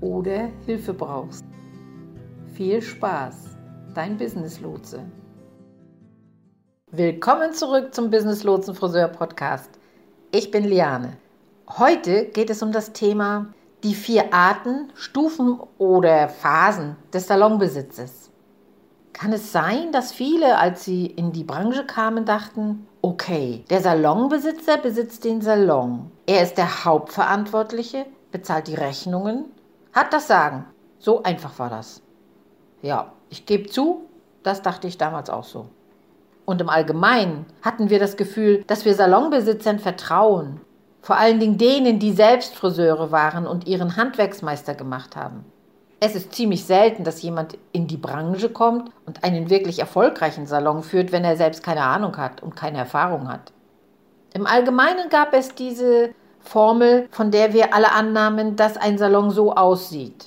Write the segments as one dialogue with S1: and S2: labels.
S1: oder Hilfe brauchst. Viel Spaß, dein Business Lotse. Willkommen zurück zum Business Lotsen Friseur Podcast. Ich bin Liane. Heute geht es um das Thema die vier Arten, Stufen oder Phasen des Salonbesitzes. Kann es sein, dass viele, als sie in die Branche kamen, dachten, okay, der Salonbesitzer besitzt den Salon. Er ist der Hauptverantwortliche, bezahlt die Rechnungen hat das Sagen. So einfach war das. Ja, ich gebe zu, das dachte ich damals auch so. Und im Allgemeinen hatten wir das Gefühl, dass wir Salonbesitzern vertrauen. Vor allen Dingen denen, die selbst Friseure waren und ihren Handwerksmeister gemacht haben. Es ist ziemlich selten, dass jemand in die Branche kommt und einen wirklich erfolgreichen Salon führt, wenn er selbst keine Ahnung hat und keine Erfahrung hat. Im Allgemeinen gab es diese Formel, von der wir alle annahmen, dass ein Salon so aussieht.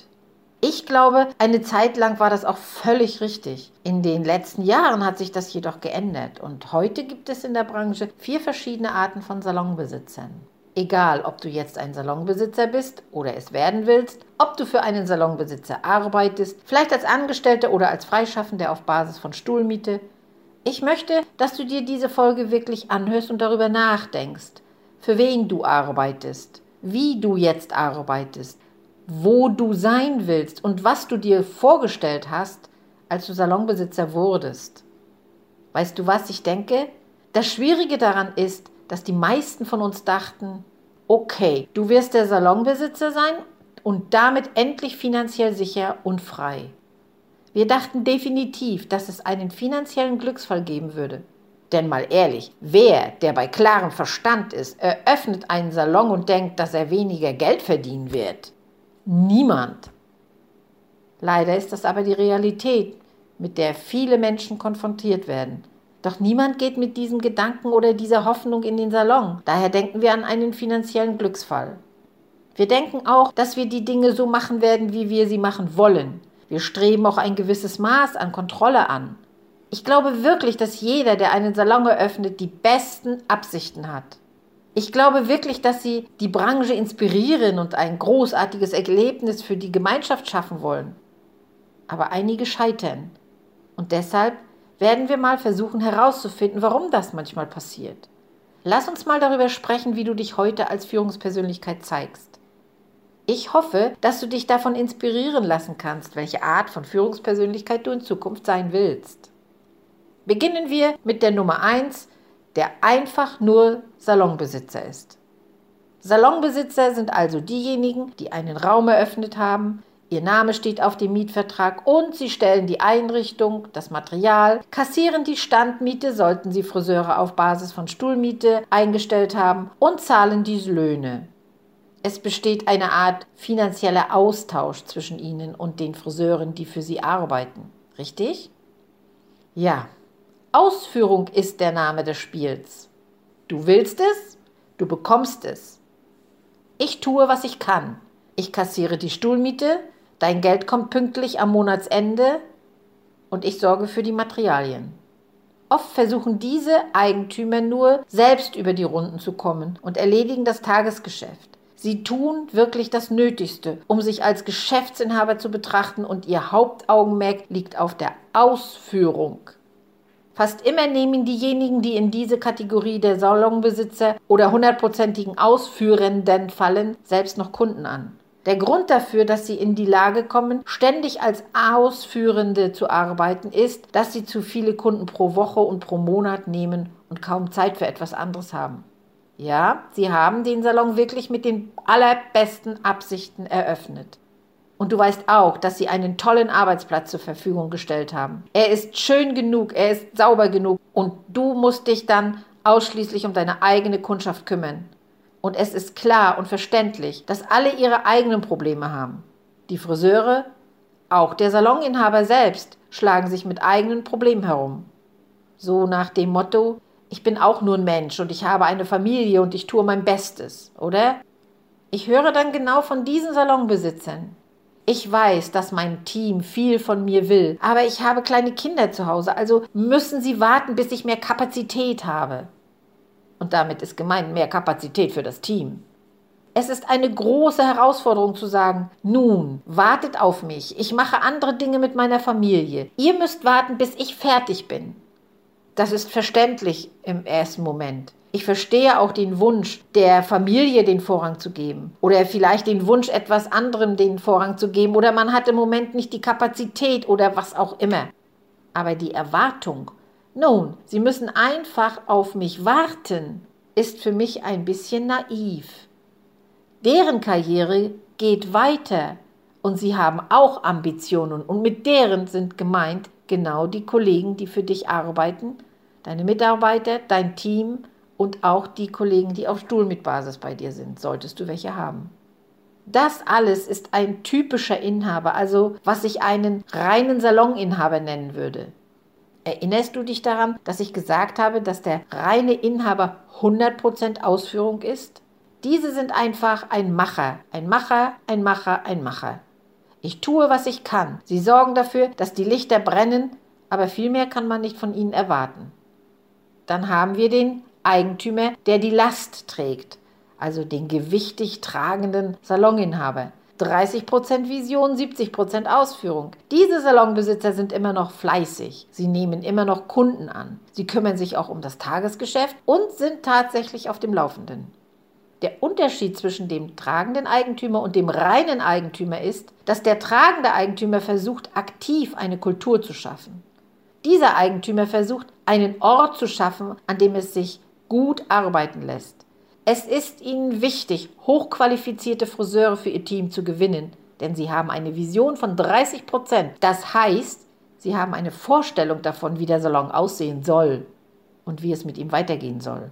S1: Ich glaube, eine Zeit lang war das auch völlig richtig. In den letzten Jahren hat sich das jedoch geändert und heute gibt es in der Branche vier verschiedene Arten von Salonbesitzern. Egal, ob du jetzt ein Salonbesitzer bist oder es werden willst, ob du für einen Salonbesitzer arbeitest, vielleicht als Angestellter oder als Freischaffender auf Basis von Stuhlmiete. Ich möchte, dass du dir diese Folge wirklich anhörst und darüber nachdenkst für wen du arbeitest, wie du jetzt arbeitest, wo du sein willst und was du dir vorgestellt hast, als du Salonbesitzer wurdest. Weißt du, was ich denke? Das Schwierige daran ist, dass die meisten von uns dachten, okay, du wirst der Salonbesitzer sein und damit endlich finanziell sicher und frei. Wir dachten definitiv, dass es einen finanziellen Glücksfall geben würde. Denn mal ehrlich, wer, der bei klarem Verstand ist, eröffnet einen Salon und denkt, dass er weniger Geld verdienen wird? Niemand. Leider ist das aber die Realität, mit der viele Menschen konfrontiert werden. Doch niemand geht mit diesem Gedanken oder dieser Hoffnung in den Salon. Daher denken wir an einen finanziellen Glücksfall. Wir denken auch, dass wir die Dinge so machen werden, wie wir sie machen wollen. Wir streben auch ein gewisses Maß an Kontrolle an. Ich glaube wirklich, dass jeder, der einen Salon eröffnet, die besten Absichten hat. Ich glaube wirklich, dass sie die Branche inspirieren und ein großartiges Erlebnis für die Gemeinschaft schaffen wollen. Aber einige scheitern. Und deshalb werden wir mal versuchen herauszufinden, warum das manchmal passiert. Lass uns mal darüber sprechen, wie du dich heute als Führungspersönlichkeit zeigst. Ich hoffe, dass du dich davon inspirieren lassen kannst, welche Art von Führungspersönlichkeit du in Zukunft sein willst. Beginnen wir mit der Nummer 1, der einfach nur Salonbesitzer ist. Salonbesitzer sind also diejenigen, die einen Raum eröffnet haben, Ihr Name steht auf dem Mietvertrag und Sie stellen die Einrichtung, das Material, kassieren die Standmiete, sollten Sie Friseure auf Basis von Stuhlmiete eingestellt haben und zahlen diese Löhne. Es besteht eine Art finanzieller Austausch zwischen Ihnen und den Friseuren, die für Sie arbeiten. Richtig? Ja, Ausführung ist der Name des Spiels. Du willst es, du bekommst es. Ich tue, was ich kann. Ich kassiere die Stuhlmiete, dein Geld kommt pünktlich am Monatsende und ich sorge für die Materialien. Oft versuchen diese Eigentümer nur, selbst über die Runden zu kommen und erledigen das Tagesgeschäft. Sie tun wirklich das Nötigste, um sich als Geschäftsinhaber zu betrachten und ihr Hauptaugenmerk liegt auf der Ausführung. Fast immer nehmen diejenigen, die in diese Kategorie der Salonbesitzer oder hundertprozentigen Ausführenden fallen, selbst noch Kunden an. Der Grund dafür, dass sie in die Lage kommen, ständig als Ausführende zu arbeiten, ist, dass sie zu viele Kunden pro Woche und pro Monat nehmen und kaum Zeit für etwas anderes haben. Ja, sie haben den Salon wirklich mit den allerbesten Absichten eröffnet. Und du weißt auch, dass sie einen tollen Arbeitsplatz zur Verfügung gestellt haben. Er ist schön genug, er ist sauber genug und du musst dich dann ausschließlich um deine eigene Kundschaft kümmern. Und es ist klar und verständlich, dass alle ihre eigenen Probleme haben. Die Friseure, auch der Saloninhaber selbst, schlagen sich mit eigenen Problemen herum. So nach dem Motto, ich bin auch nur ein Mensch und ich habe eine Familie und ich tue mein Bestes, oder? Ich höre dann genau von diesen Salonbesitzern. Ich weiß, dass mein Team viel von mir will, aber ich habe kleine Kinder zu Hause, also müssen sie warten, bis ich mehr Kapazität habe. Und damit ist gemeint mehr Kapazität für das Team. Es ist eine große Herausforderung zu sagen, nun, wartet auf mich, ich mache andere Dinge mit meiner Familie. Ihr müsst warten, bis ich fertig bin. Das ist verständlich im ersten Moment. Ich verstehe auch den Wunsch, der Familie den Vorrang zu geben. Oder vielleicht den Wunsch, etwas anderem den Vorrang zu geben. Oder man hat im Moment nicht die Kapazität oder was auch immer. Aber die Erwartung, nun, Sie müssen einfach auf mich warten, ist für mich ein bisschen naiv. Deren Karriere geht weiter und sie haben auch Ambitionen und mit deren sind gemeint genau die Kollegen, die für dich arbeiten, deine Mitarbeiter, dein Team und auch die Kollegen, die auf Stuhlmitbasis bei dir sind, solltest du welche haben. Das alles ist ein typischer Inhaber, also was ich einen reinen Saloninhaber nennen würde. Erinnerst du dich daran, dass ich gesagt habe, dass der reine Inhaber 100% Ausführung ist? Diese sind einfach ein Macher, ein Macher, ein Macher, ein Macher. Ich tue, was ich kann. Sie sorgen dafür, dass die Lichter brennen, aber viel mehr kann man nicht von ihnen erwarten. Dann haben wir den Eigentümer, der die Last trägt, also den gewichtig tragenden Saloninhaber. 30% Vision, 70% Ausführung. Diese Salonbesitzer sind immer noch fleißig. Sie nehmen immer noch Kunden an. Sie kümmern sich auch um das Tagesgeschäft und sind tatsächlich auf dem Laufenden. Der Unterschied zwischen dem tragenden Eigentümer und dem reinen Eigentümer ist, dass der tragende Eigentümer versucht, aktiv eine Kultur zu schaffen. Dieser Eigentümer versucht, einen Ort zu schaffen, an dem es sich gut arbeiten lässt. Es ist ihnen wichtig, hochqualifizierte Friseure für ihr Team zu gewinnen, denn sie haben eine Vision von 30 Prozent. Das heißt, sie haben eine Vorstellung davon, wie der Salon aussehen soll und wie es mit ihm weitergehen soll.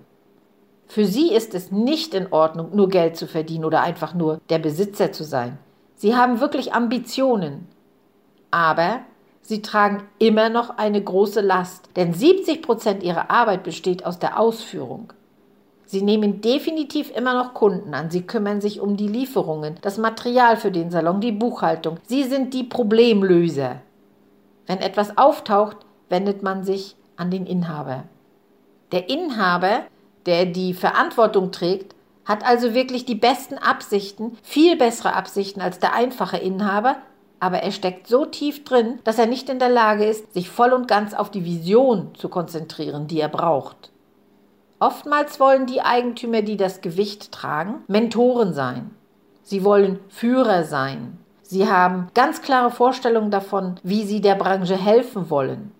S1: Für sie ist es nicht in Ordnung, nur Geld zu verdienen oder einfach nur der Besitzer zu sein. Sie haben wirklich Ambitionen. Aber sie tragen immer noch eine große Last, denn 70 Prozent ihrer Arbeit besteht aus der Ausführung. Sie nehmen definitiv immer noch Kunden an. Sie kümmern sich um die Lieferungen, das Material für den Salon, die Buchhaltung. Sie sind die Problemlöser. Wenn etwas auftaucht, wendet man sich an den Inhaber. Der Inhaber, der die Verantwortung trägt, hat also wirklich die besten Absichten, viel bessere Absichten als der einfache Inhaber, aber er steckt so tief drin, dass er nicht in der Lage ist, sich voll und ganz auf die Vision zu konzentrieren, die er braucht. Oftmals wollen die Eigentümer, die das Gewicht tragen, Mentoren sein. Sie wollen Führer sein. Sie haben ganz klare Vorstellungen davon, wie sie der Branche helfen wollen.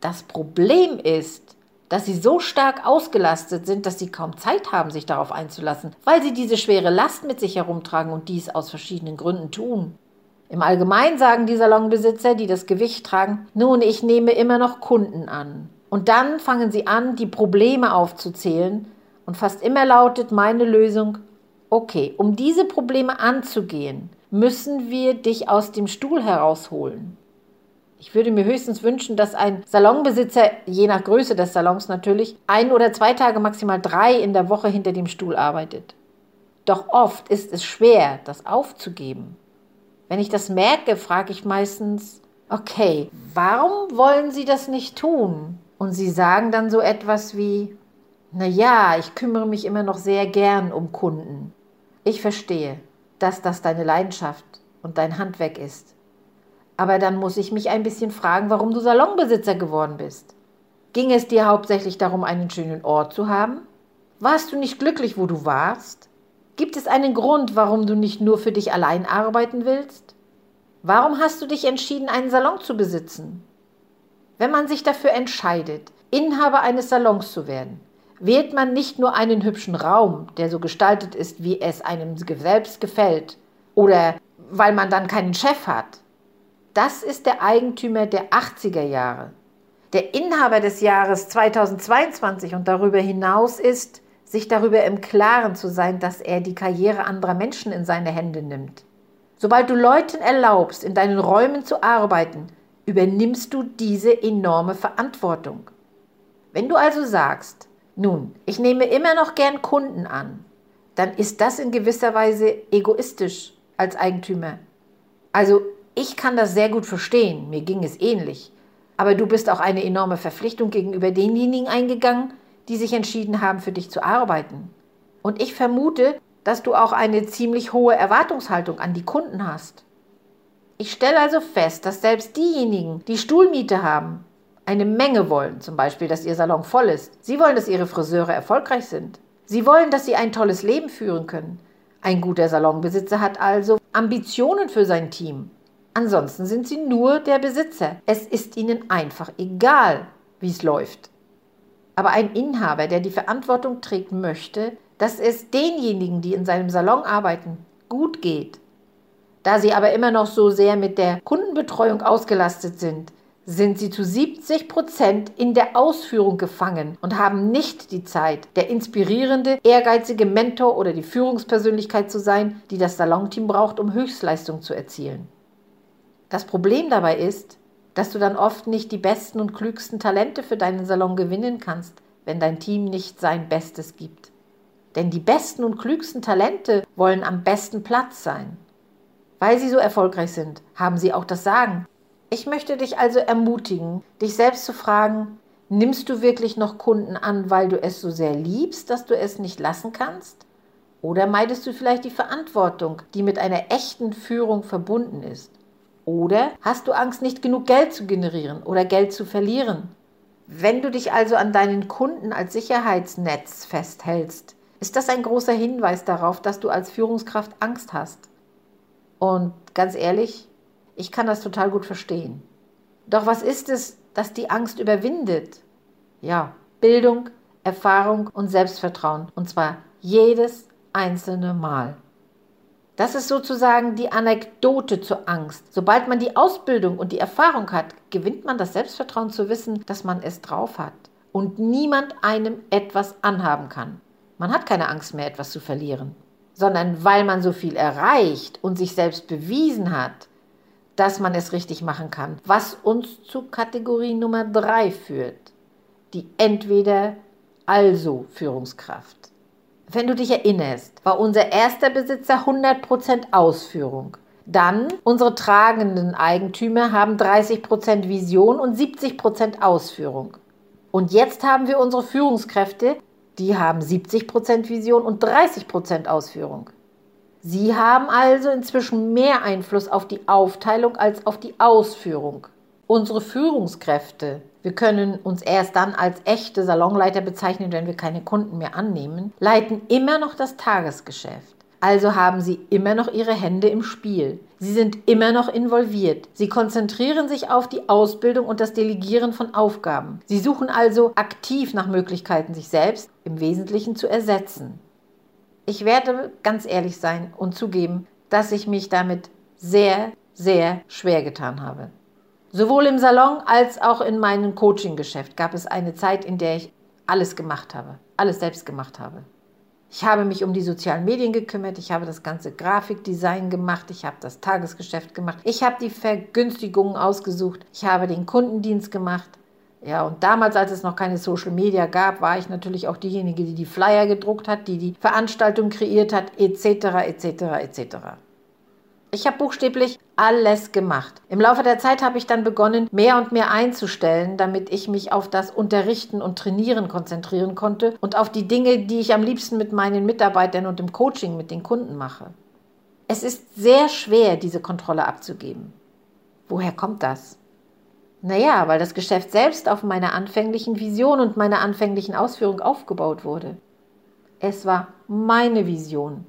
S1: Das Problem ist, dass sie so stark ausgelastet sind, dass sie kaum Zeit haben, sich darauf einzulassen, weil sie diese schwere Last mit sich herumtragen und dies aus verschiedenen Gründen tun. Im Allgemeinen sagen die Salonbesitzer, die das Gewicht tragen, nun, ich nehme immer noch Kunden an. Und dann fangen sie an, die Probleme aufzuzählen. Und fast immer lautet meine Lösung, okay, um diese Probleme anzugehen, müssen wir dich aus dem Stuhl herausholen. Ich würde mir höchstens wünschen, dass ein Salonbesitzer, je nach Größe des Salons natürlich, ein oder zwei Tage, maximal drei in der Woche hinter dem Stuhl arbeitet. Doch oft ist es schwer, das aufzugeben. Wenn ich das merke, frage ich meistens, okay, warum wollen Sie das nicht tun? Und sie sagen dann so etwas wie, na ja, ich kümmere mich immer noch sehr gern um Kunden. Ich verstehe, dass das deine Leidenschaft und dein Handwerk ist. Aber dann muss ich mich ein bisschen fragen, warum du Salonbesitzer geworden bist. Ging es dir hauptsächlich darum, einen schönen Ort zu haben? Warst du nicht glücklich, wo du warst? Gibt es einen Grund, warum du nicht nur für dich allein arbeiten willst? Warum hast du dich entschieden, einen Salon zu besitzen? Wenn man sich dafür entscheidet, Inhaber eines Salons zu werden, wählt man nicht nur einen hübschen Raum, der so gestaltet ist, wie es einem selbst gefällt, oder weil man dann keinen Chef hat. Das ist der Eigentümer der 80er Jahre. Der Inhaber des Jahres 2022 und darüber hinaus ist, sich darüber im Klaren zu sein, dass er die Karriere anderer Menschen in seine Hände nimmt. Sobald du Leuten erlaubst, in deinen Räumen zu arbeiten, übernimmst du diese enorme Verantwortung. Wenn du also sagst, nun, ich nehme immer noch gern Kunden an, dann ist das in gewisser Weise egoistisch als Eigentümer. Also ich kann das sehr gut verstehen, mir ging es ähnlich. Aber du bist auch eine enorme Verpflichtung gegenüber denjenigen eingegangen, die sich entschieden haben, für dich zu arbeiten. Und ich vermute, dass du auch eine ziemlich hohe Erwartungshaltung an die Kunden hast. Ich stelle also fest, dass selbst diejenigen, die Stuhlmiete haben, eine Menge wollen, zum Beispiel, dass ihr Salon voll ist. Sie wollen, dass ihre Friseure erfolgreich sind. Sie wollen, dass sie ein tolles Leben führen können. Ein guter Salonbesitzer hat also Ambitionen für sein Team. Ansonsten sind sie nur der Besitzer. Es ist ihnen einfach egal, wie es läuft. Aber ein Inhaber, der die Verantwortung trägt, möchte, dass es denjenigen, die in seinem Salon arbeiten, gut geht. Da sie aber immer noch so sehr mit der Kundenbetreuung ausgelastet sind, sind sie zu 70 Prozent in der Ausführung gefangen und haben nicht die Zeit, der inspirierende, ehrgeizige Mentor oder die Führungspersönlichkeit zu sein, die das Salonteam braucht, um Höchstleistung zu erzielen. Das Problem dabei ist, dass du dann oft nicht die besten und klügsten Talente für deinen Salon gewinnen kannst, wenn dein Team nicht sein Bestes gibt. Denn die besten und klügsten Talente wollen am besten Platz sein. Weil sie so erfolgreich sind, haben sie auch das Sagen. Ich möchte dich also ermutigen, dich selbst zu fragen, nimmst du wirklich noch Kunden an, weil du es so sehr liebst, dass du es nicht lassen kannst? Oder meidest du vielleicht die Verantwortung, die mit einer echten Führung verbunden ist? Oder hast du Angst, nicht genug Geld zu generieren oder Geld zu verlieren? Wenn du dich also an deinen Kunden als Sicherheitsnetz festhältst, ist das ein großer Hinweis darauf, dass du als Führungskraft Angst hast. Und ganz ehrlich, ich kann das total gut verstehen. Doch was ist es, das die Angst überwindet? Ja, Bildung, Erfahrung und Selbstvertrauen. Und zwar jedes einzelne Mal. Das ist sozusagen die Anekdote zur Angst. Sobald man die Ausbildung und die Erfahrung hat, gewinnt man das Selbstvertrauen zu wissen, dass man es drauf hat und niemand einem etwas anhaben kann. Man hat keine Angst mehr, etwas zu verlieren, sondern weil man so viel erreicht und sich selbst bewiesen hat, dass man es richtig machen kann. Was uns zu Kategorie Nummer 3 führt, die entweder also Führungskraft. Wenn du dich erinnerst, war unser erster Besitzer 100% Ausführung. Dann unsere tragenden Eigentümer haben 30% Vision und 70% Ausführung. Und jetzt haben wir unsere Führungskräfte, die haben 70% Vision und 30% Ausführung. Sie haben also inzwischen mehr Einfluss auf die Aufteilung als auf die Ausführung. Unsere Führungskräfte wir können uns erst dann als echte Salonleiter bezeichnen, wenn wir keine Kunden mehr annehmen, leiten immer noch das Tagesgeschäft. Also haben sie immer noch ihre Hände im Spiel. Sie sind immer noch involviert. Sie konzentrieren sich auf die Ausbildung und das Delegieren von Aufgaben. Sie suchen also aktiv nach Möglichkeiten, sich selbst im Wesentlichen zu ersetzen. Ich werde ganz ehrlich sein und zugeben, dass ich mich damit sehr, sehr schwer getan habe. Sowohl im Salon als auch in meinem Coaching-Geschäft gab es eine Zeit, in der ich alles gemacht habe, alles selbst gemacht habe. Ich habe mich um die sozialen Medien gekümmert, ich habe das ganze Grafikdesign gemacht, ich habe das Tagesgeschäft gemacht, ich habe die Vergünstigungen ausgesucht, ich habe den Kundendienst gemacht. Ja, und damals, als es noch keine Social Media gab, war ich natürlich auch diejenige, die die Flyer gedruckt hat, die die Veranstaltung kreiert hat, etc., etc., etc. Ich habe buchstäblich alles gemacht. Im Laufe der Zeit habe ich dann begonnen, mehr und mehr einzustellen, damit ich mich auf das Unterrichten und Trainieren konzentrieren konnte und auf die Dinge, die ich am liebsten mit meinen Mitarbeitern und im Coaching mit den Kunden mache. Es ist sehr schwer, diese Kontrolle abzugeben. Woher kommt das? Naja, weil das Geschäft selbst auf meiner anfänglichen Vision und meiner anfänglichen Ausführung aufgebaut wurde. Es war meine Vision,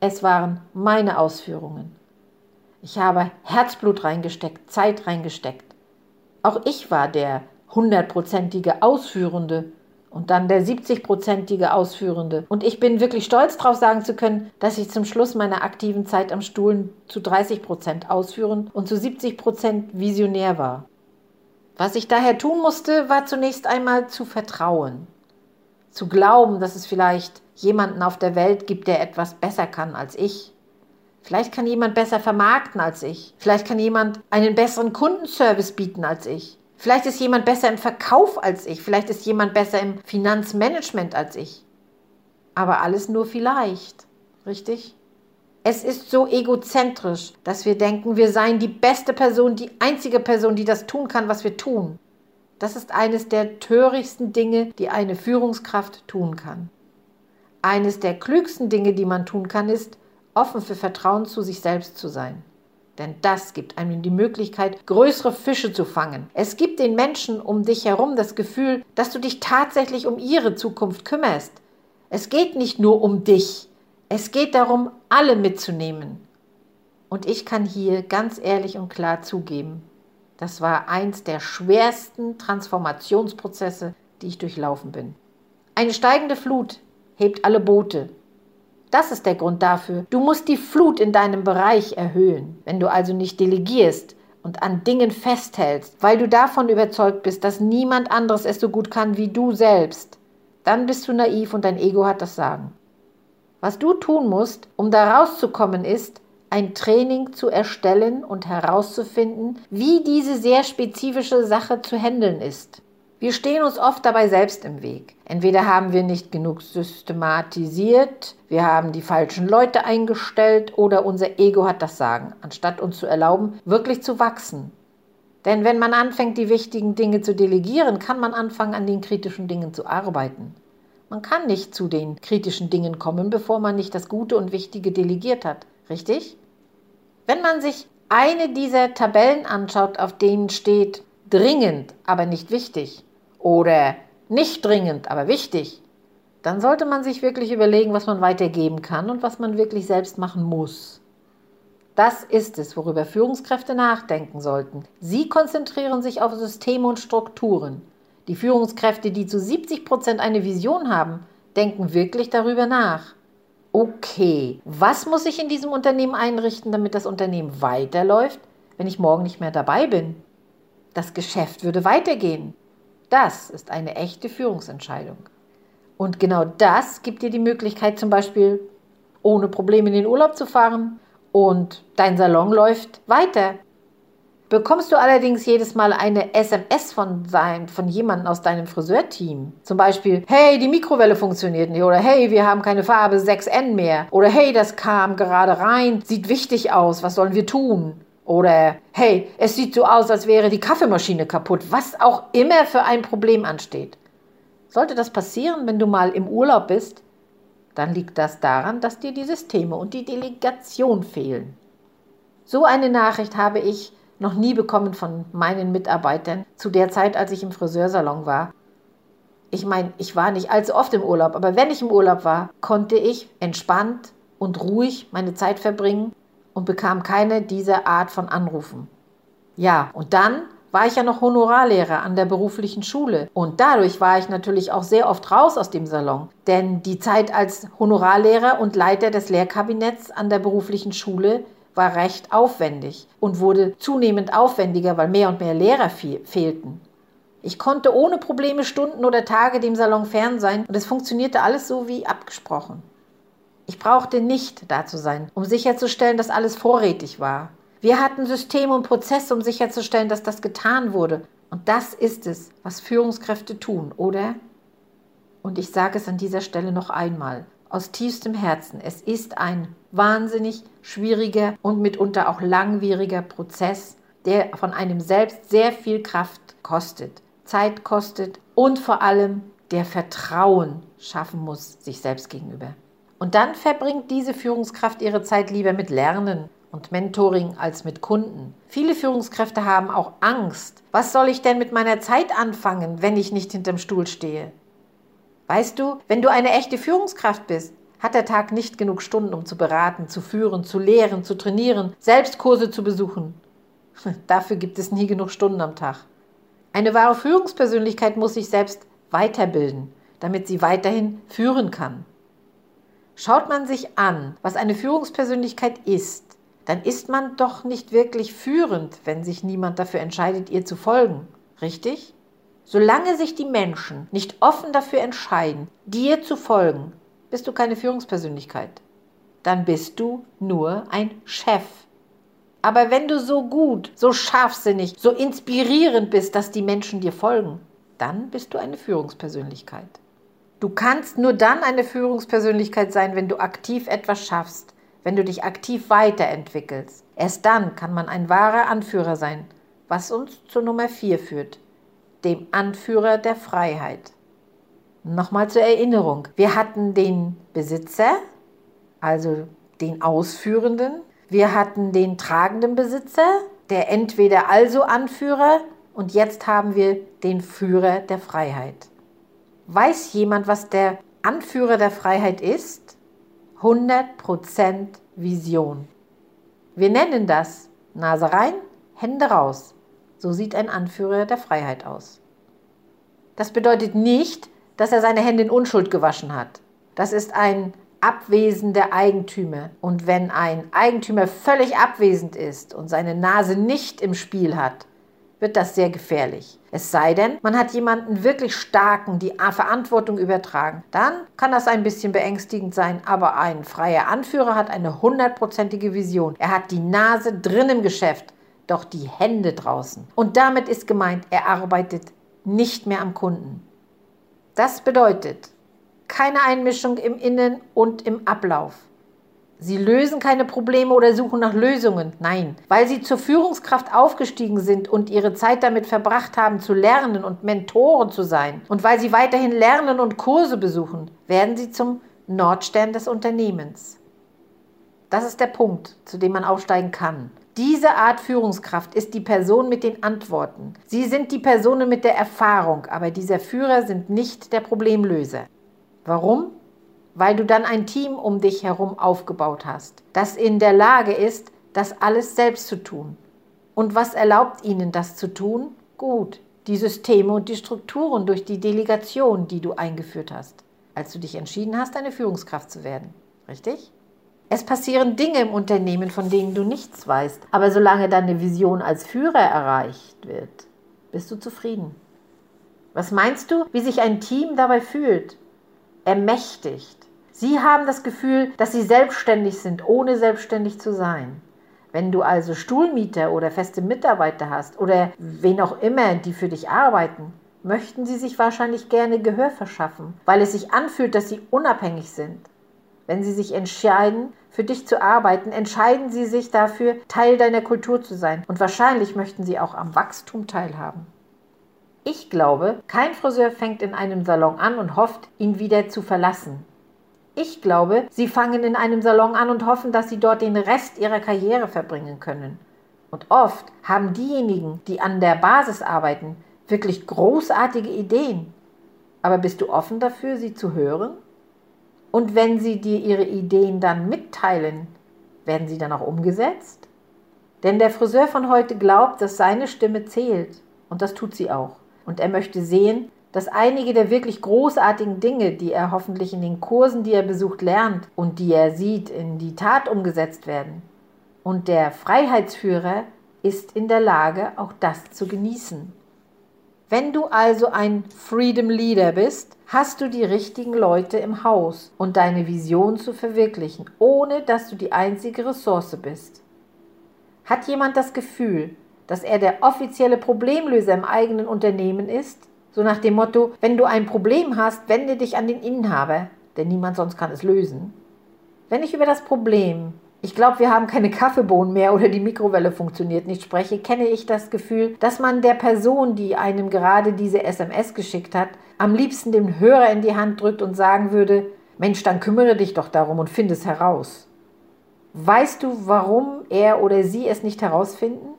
S1: Es waren meine Ausführungen. Ich habe Herzblut reingesteckt, Zeit reingesteckt. Auch ich war der hundertprozentige Ausführende und dann der 70-prozentige Ausführende. Und ich bin wirklich stolz darauf sagen zu können, dass ich zum Schluss meiner aktiven Zeit am Stuhl zu 30 Prozent ausführend und zu 70 Prozent visionär war. Was ich daher tun musste, war zunächst einmal zu vertrauen. Zu glauben, dass es vielleicht jemanden auf der Welt gibt, der etwas besser kann als ich. Vielleicht kann jemand besser vermarkten als ich. Vielleicht kann jemand einen besseren Kundenservice bieten als ich. Vielleicht ist jemand besser im Verkauf als ich. Vielleicht ist jemand besser im Finanzmanagement als ich. Aber alles nur vielleicht. Richtig? Es ist so egozentrisch, dass wir denken, wir seien die beste Person, die einzige Person, die das tun kann, was wir tun. Das ist eines der törichtsten Dinge, die eine Führungskraft tun kann. Eines der klügsten Dinge, die man tun kann, ist, offen für Vertrauen zu sich selbst zu sein. Denn das gibt einem die Möglichkeit, größere Fische zu fangen. Es gibt den Menschen um dich herum das Gefühl, dass du dich tatsächlich um ihre Zukunft kümmerst. Es geht nicht nur um dich. Es geht darum, alle mitzunehmen. Und ich kann hier ganz ehrlich und klar zugeben, das war eins der schwersten Transformationsprozesse, die ich durchlaufen bin. Eine steigende Flut hebt alle Boote. Das ist der Grund dafür. Du musst die Flut in deinem Bereich erhöhen. Wenn du also nicht delegierst und an Dingen festhältst, weil du davon überzeugt bist, dass niemand anderes es so gut kann wie du selbst, dann bist du naiv und dein Ego hat das Sagen. Was du tun musst, um da rauszukommen, ist, ein Training zu erstellen und herauszufinden, wie diese sehr spezifische Sache zu handeln ist. Wir stehen uns oft dabei selbst im Weg. Entweder haben wir nicht genug systematisiert, wir haben die falschen Leute eingestellt oder unser Ego hat das Sagen, anstatt uns zu erlauben, wirklich zu wachsen. Denn wenn man anfängt, die wichtigen Dinge zu delegieren, kann man anfangen, an den kritischen Dingen zu arbeiten. Man kann nicht zu den kritischen Dingen kommen, bevor man nicht das Gute und Wichtige delegiert hat. Richtig? Wenn man sich eine dieser Tabellen anschaut, auf denen steht dringend, aber nicht wichtig, oder nicht dringend, aber wichtig, dann sollte man sich wirklich überlegen, was man weitergeben kann und was man wirklich selbst machen muss. Das ist es, worüber Führungskräfte nachdenken sollten. Sie konzentrieren sich auf Systeme und Strukturen. Die Führungskräfte, die zu 70 Prozent eine Vision haben, denken wirklich darüber nach. Okay, was muss ich in diesem Unternehmen einrichten, damit das Unternehmen weiterläuft, wenn ich morgen nicht mehr dabei bin? Das Geschäft würde weitergehen. Das ist eine echte Führungsentscheidung. Und genau das gibt dir die Möglichkeit, zum Beispiel ohne Probleme in den Urlaub zu fahren und dein Salon läuft weiter. Bekommst du allerdings jedes Mal eine SMS von, sein, von jemandem aus deinem Friseurteam, zum Beispiel, hey, die Mikrowelle funktioniert nicht oder hey, wir haben keine Farbe 6N mehr oder hey, das kam gerade rein, sieht wichtig aus, was sollen wir tun? Oder hey, es sieht so aus, als wäre die Kaffeemaschine kaputt, was auch immer für ein Problem ansteht. Sollte das passieren, wenn du mal im Urlaub bist, dann liegt das daran, dass dir die Systeme und die Delegation fehlen. So eine Nachricht habe ich noch nie bekommen von meinen Mitarbeitern zu der Zeit, als ich im Friseursalon war. Ich meine, ich war nicht allzu oft im Urlaub, aber wenn ich im Urlaub war, konnte ich entspannt und ruhig meine Zeit verbringen und bekam keine dieser Art von Anrufen. Ja, und dann war ich ja noch Honorarlehrer an der beruflichen Schule. Und dadurch war ich natürlich auch sehr oft raus aus dem Salon. Denn die Zeit als Honorarlehrer und Leiter des Lehrkabinetts an der beruflichen Schule war recht aufwendig und wurde zunehmend aufwendiger, weil mehr und mehr Lehrer fehlten. Ich konnte ohne Probleme Stunden oder Tage dem Salon fern sein und es funktionierte alles so wie abgesprochen. Ich brauchte nicht da zu sein, um sicherzustellen, dass alles vorrätig war. Wir hatten Systeme und Prozesse, um sicherzustellen, dass das getan wurde. Und das ist es, was Führungskräfte tun, oder? Und ich sage es an dieser Stelle noch einmal, aus tiefstem Herzen, es ist ein wahnsinnig schwieriger und mitunter auch langwieriger Prozess, der von einem selbst sehr viel Kraft kostet, Zeit kostet und vor allem der Vertrauen schaffen muss sich selbst gegenüber. Und dann verbringt diese Führungskraft ihre Zeit lieber mit Lernen und Mentoring als mit Kunden. Viele Führungskräfte haben auch Angst. Was soll ich denn mit meiner Zeit anfangen, wenn ich nicht hinterm Stuhl stehe? Weißt du, wenn du eine echte Führungskraft bist, Hat der Tag nicht genug Stunden, um zu beraten, zu führen, zu lehren, zu trainieren, selbst Kurse zu besuchen? Dafür gibt es nie genug Stunden am Tag. Eine wahre Führungspersönlichkeit muss sich selbst weiterbilden, damit sie weiterhin führen kann. Schaut man sich an, was eine Führungspersönlichkeit ist, dann ist man doch nicht wirklich führend, wenn sich niemand dafür entscheidet, ihr zu folgen. Richtig? Solange sich die Menschen nicht offen dafür entscheiden, dir zu folgen, bist du keine Führungspersönlichkeit. Dann bist du nur ein Chef. Aber wenn du so gut, so scharfsinnig, so inspirierend bist, dass die Menschen dir folgen, dann bist du eine Führungspersönlichkeit. Du kannst nur dann eine Führungspersönlichkeit sein, wenn du aktiv etwas schaffst, wenn du dich aktiv weiterentwickelst. Erst dann kann man ein wahrer Anführer sein, was uns zur Nummer 4 führt, dem Anführer der Freiheit. Nochmal zur Erinnerung, wir hatten den Besitzer, also den Ausführenden, wir hatten den tragenden Besitzer, der entweder also Anführer und jetzt haben wir den Führer der Freiheit. Weiß jemand, was der Anführer der Freiheit ist? 100% Vision. Wir nennen das Nase rein, Hände raus. So sieht ein Anführer der Freiheit aus. Das bedeutet nicht, dass er seine Hände in Unschuld gewaschen hat. Das ist ein abwesender Eigentümer. Und wenn ein Eigentümer völlig abwesend ist und seine Nase nicht im Spiel hat, wird das sehr gefährlich. Es sei denn, man hat jemanden wirklich starken, die Verantwortung übertragen. Dann kann das ein bisschen beängstigend sein, aber ein freier Anführer hat eine hundertprozentige Vision. Er hat die Nase drin im Geschäft, doch die Hände draußen. Und damit ist gemeint, er arbeitet nicht mehr am Kunden. Das bedeutet keine Einmischung im Innen und im Ablauf. Sie lösen keine Probleme oder suchen nach Lösungen. Nein, weil sie zur Führungskraft aufgestiegen sind und ihre Zeit damit verbracht haben, zu lernen und Mentoren zu sein. Und weil sie weiterhin lernen und Kurse besuchen, werden sie zum Nordstern des Unternehmens. Das ist der Punkt, zu dem man aufsteigen kann. Diese Art Führungskraft ist die Person mit den Antworten. Sie sind die Personen mit der Erfahrung, aber dieser Führer sind nicht der Problemlöser. Warum? Weil du dann ein Team um dich herum aufgebaut hast, das in der Lage ist, das alles selbst zu tun. Und was erlaubt ihnen das zu tun? Gut, die Systeme und die Strukturen durch die Delegation, die du eingeführt hast, als du dich entschieden hast, eine Führungskraft zu werden. Richtig? Es passieren Dinge im Unternehmen, von denen du nichts weißt, aber solange deine Vision als Führer erreicht wird, bist du zufrieden. Was meinst du, wie sich ein Team dabei fühlt? Ermächtigt, Sie haben das Gefühl, dass sie selbstständig sind, ohne selbstständig zu sein. Wenn du also Stuhlmieter oder feste Mitarbeiter hast oder wen auch immer, die für dich arbeiten, möchten sie sich wahrscheinlich gerne Gehör verschaffen, weil es sich anfühlt, dass sie unabhängig sind. Wenn sie sich entscheiden, für dich zu arbeiten, entscheiden sie sich dafür, Teil deiner Kultur zu sein. Und wahrscheinlich möchten sie auch am Wachstum teilhaben. Ich glaube, kein Friseur fängt in einem Salon an und hofft, ihn wieder zu verlassen. Ich glaube, sie fangen in einem Salon an und hoffen, dass sie dort den Rest ihrer Karriere verbringen können. Und oft haben diejenigen, die an der Basis arbeiten, wirklich großartige Ideen. Aber bist du offen dafür, sie zu hören? Und wenn sie dir ihre Ideen dann mitteilen, werden sie dann auch umgesetzt? Denn der Friseur von heute glaubt, dass seine Stimme zählt. Und das tut sie auch. Und er möchte sehen, dass einige der wirklich großartigen Dinge, die er hoffentlich in den Kursen, die er besucht, lernt und die er sieht, in die Tat umgesetzt werden. Und der Freiheitsführer ist in der Lage, auch das zu genießen. Wenn du also ein Freedom Leader bist, hast du die richtigen Leute im Haus und deine Vision zu verwirklichen, ohne dass du die einzige Ressource bist. Hat jemand das Gefühl, dass er der offizielle Problemlöser im eigenen Unternehmen ist, so nach dem Motto, wenn du ein Problem hast, wende dich an den Inhaber, denn niemand sonst kann es lösen. Wenn ich über das Problem, ich glaube, wir haben keine Kaffeebohnen mehr oder die Mikrowelle funktioniert nicht spreche, kenne ich das Gefühl, dass man der Person, die einem gerade diese SMS geschickt hat, am liebsten den Hörer in die Hand drückt und sagen würde, Mensch, dann kümmere dich doch darum und finde es heraus. Weißt du, warum er oder sie es nicht herausfinden?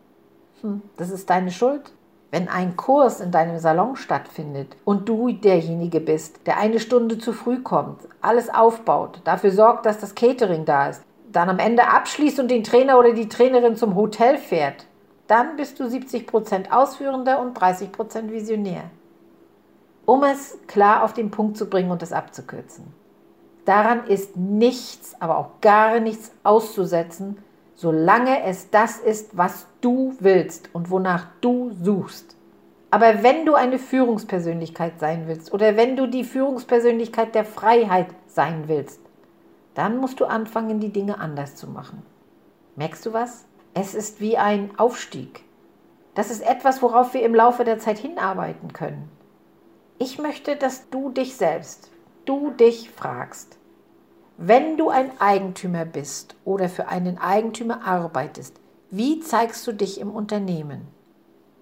S1: Hm, das ist deine Schuld. Wenn ein Kurs in deinem Salon stattfindet und du derjenige bist, der eine Stunde zu früh kommt, alles aufbaut, dafür sorgt, dass das Catering da ist, dann am Ende abschließt und den Trainer oder die Trainerin zum Hotel fährt, dann bist du 70% Ausführender und 30% Visionär. Um es klar auf den Punkt zu bringen und es abzukürzen. Daran ist nichts, aber auch gar nichts auszusetzen, solange es das ist, was du willst und wonach du suchst. Aber wenn du eine Führungspersönlichkeit sein willst oder wenn du die Führungspersönlichkeit der Freiheit sein willst, dann musst du anfangen, die Dinge anders zu machen. Merkst du was? Es ist wie ein Aufstieg. Das ist etwas, worauf wir im Laufe der Zeit hinarbeiten können. Ich möchte, dass du dich selbst, du dich fragst, wenn du ein Eigentümer bist oder für einen Eigentümer arbeitest, wie zeigst du dich im Unternehmen?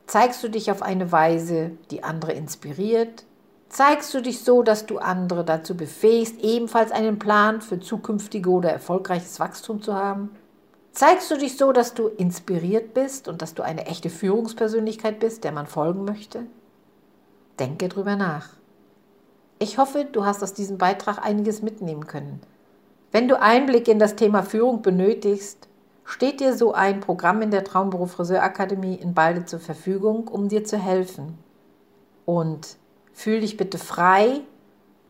S1: Zeigst du dich auf eine Weise, die andere inspiriert? Zeigst du dich so, dass du andere dazu befähigst, ebenfalls einen Plan für zukünftige oder erfolgreiches Wachstum zu haben? Zeigst du dich so, dass du inspiriert bist und dass du eine echte Führungspersönlichkeit bist, der man folgen möchte? Denke drüber nach. Ich hoffe, du hast aus diesem Beitrag einiges mitnehmen können. Wenn du Einblick in das Thema Führung benötigst, steht dir so ein Programm in der Traumberuf Friseur Akademie in Balde zur Verfügung, um dir zu helfen. Und fühl dich bitte frei,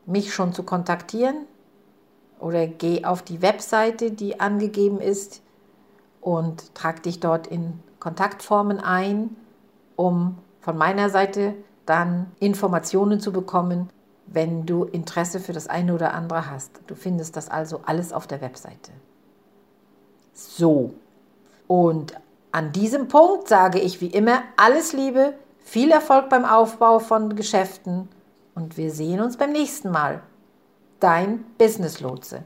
S1: mich schon zu kontaktieren oder geh auf die Webseite, die angegeben ist und trag dich dort in Kontaktformen ein, um von meiner Seite dann Informationen zu bekommen, wenn du Interesse für das eine oder andere hast. Du findest das also alles auf der Webseite. So, und an diesem Punkt sage ich wie immer alles Liebe, viel Erfolg beim Aufbau von Geschäften und wir sehen uns beim nächsten Mal. Dein Business Lotse.